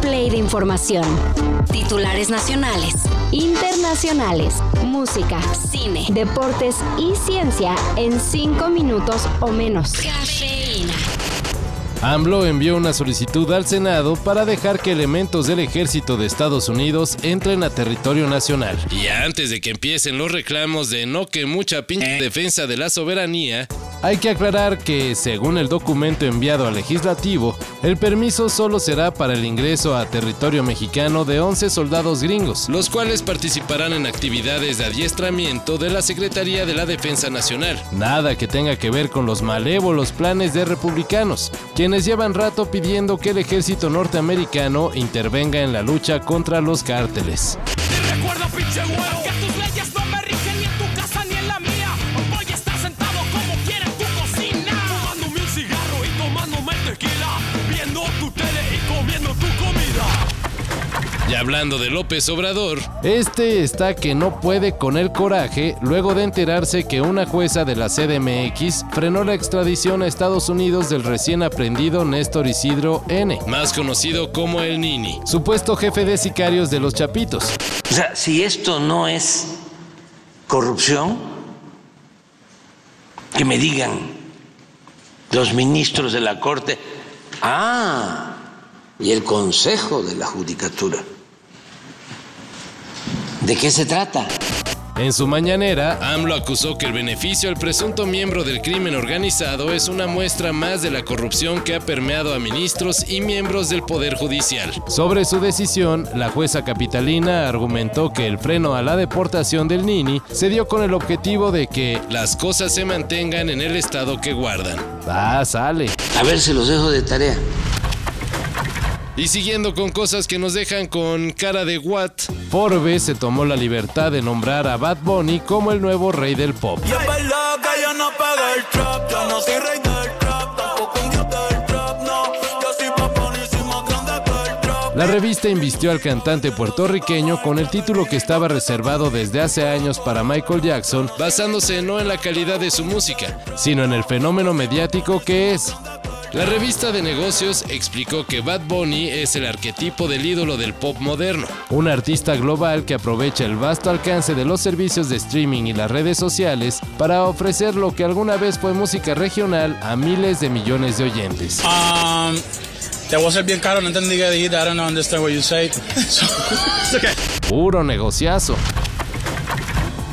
play de información. Titulares nacionales, internacionales, música, cine, deportes y ciencia en 5 minutos o menos. Cafeína. AMLO envió una solicitud al Senado para dejar que elementos del ejército de Estados Unidos entren a territorio nacional. Y antes de que empiecen los reclamos de no que mucha pinche defensa de la soberanía, hay que aclarar que, según el documento enviado al legislativo, el permiso solo será para el ingreso a territorio mexicano de 11 soldados gringos, los cuales participarán en actividades de adiestramiento de la Secretaría de la Defensa Nacional. Nada que tenga que ver con los malévolos planes de republicanos, quienes llevan rato pidiendo que el ejército norteamericano intervenga en la lucha contra los cárteles. Y hablando de López Obrador, este está que no puede con el coraje luego de enterarse que una jueza de la CDMX frenó la extradición a Estados Unidos del recién aprendido Néstor Isidro N., más conocido como el Nini, supuesto jefe de sicarios de los Chapitos. O sea, si esto no es corrupción, que me digan los ministros de la Corte, ah, y el Consejo de la Judicatura. ¿De qué se trata? En su mañanera, AMLO acusó que el beneficio al presunto miembro del crimen organizado es una muestra más de la corrupción que ha permeado a ministros y miembros del Poder Judicial. Sobre su decisión, la jueza capitalina argumentó que el freno a la deportación del Nini se dio con el objetivo de que las cosas se mantengan en el estado que guardan. Ah, sale. A ver si los dejo de tarea. Y siguiendo con cosas que nos dejan con cara de what, Forbes se tomó la libertad de nombrar a Bad Bunny como el nuevo rey del pop. La revista invistió al cantante puertorriqueño con el título que estaba reservado desde hace años para Michael Jackson, basándose no en la calidad de su música, sino en el fenómeno mediático que es. La revista de negocios explicó que Bad Bunny es el arquetipo del ídolo del pop moderno, un artista global que aprovecha el vasto alcance de los servicios de streaming y las redes sociales para ofrecer lo que alguna vez fue música regional a miles de millones de oyentes. Um, te voy a ser bien caro, no entendí qué dijiste, I don't understand what you say. Puro negociazo.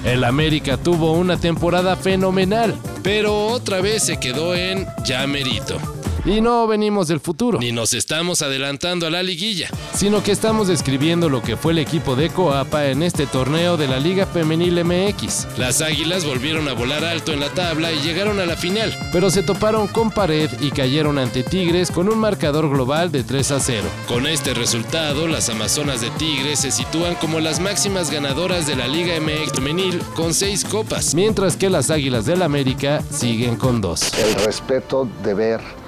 El América tuvo una temporada fenomenal, pero otra vez se quedó en ya merito. Y no venimos del futuro, ni nos estamos adelantando a la liguilla, sino que estamos describiendo lo que fue el equipo de Coapa en este torneo de la Liga Femenil MX. Las Águilas volvieron a volar alto en la tabla y llegaron a la final, pero se toparon con pared y cayeron ante Tigres con un marcador global de 3 a 0. Con este resultado, las Amazonas de Tigres se sitúan como las máximas ganadoras de la Liga MX Femenil con 6 copas, mientras que las Águilas del América siguen con 2. El respeto de ver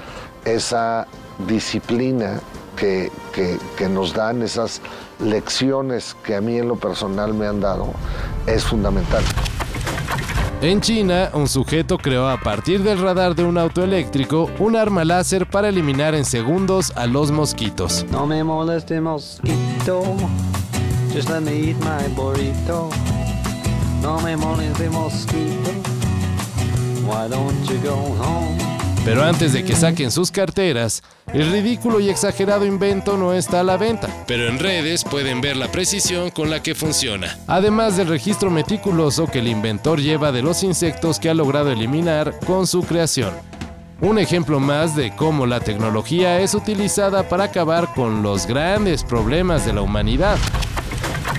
esa disciplina que, nos dan, esas lecciones que a mí en lo personal me han dado, es fundamental. En China, un sujeto creó a partir del radar de un auto eléctrico un arma láser para eliminar en segundos a los mosquitos. No me moleste mosquito, just let me eat my burrito. No me moleste mosquito, why don't you go home? Pero antes de que saquen sus carteras, el ridículo y exagerado invento no está a la venta, pero en redes pueden ver la precisión con la que funciona, además del registro meticuloso que el inventor lleva de los insectos que ha logrado eliminar con su creación. Un ejemplo más de cómo la tecnología es utilizada para acabar con los grandes problemas de la humanidad.